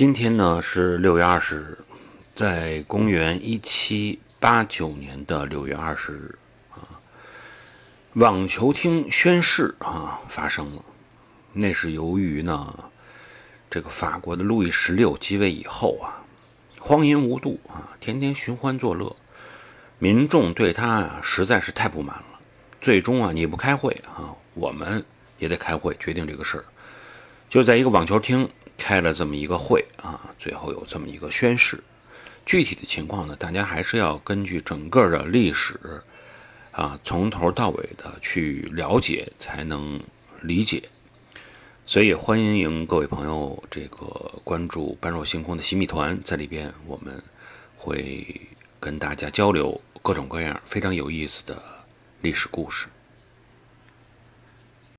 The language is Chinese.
今天呢是六月二十日，在公元一七八九年的六月二十日啊，网球厅宣誓啊发生了。那是由于呢，这个法国的路易十六继位以后啊，荒淫无度啊，天天寻欢作乐，民众对他啊实在是太不满了。最终啊，你不开会啊，我们也得开会决定这个事儿。就在一个网球厅开了这么一个会啊，最后有这么一个宣誓。具体的情况呢，大家还是要根据整个的历史啊，从头到尾的去了解，才能理解。所以欢迎各位朋友这个关注般若星空的新密团，在里边我们会跟大家交流各种各样非常有意思的历史故事。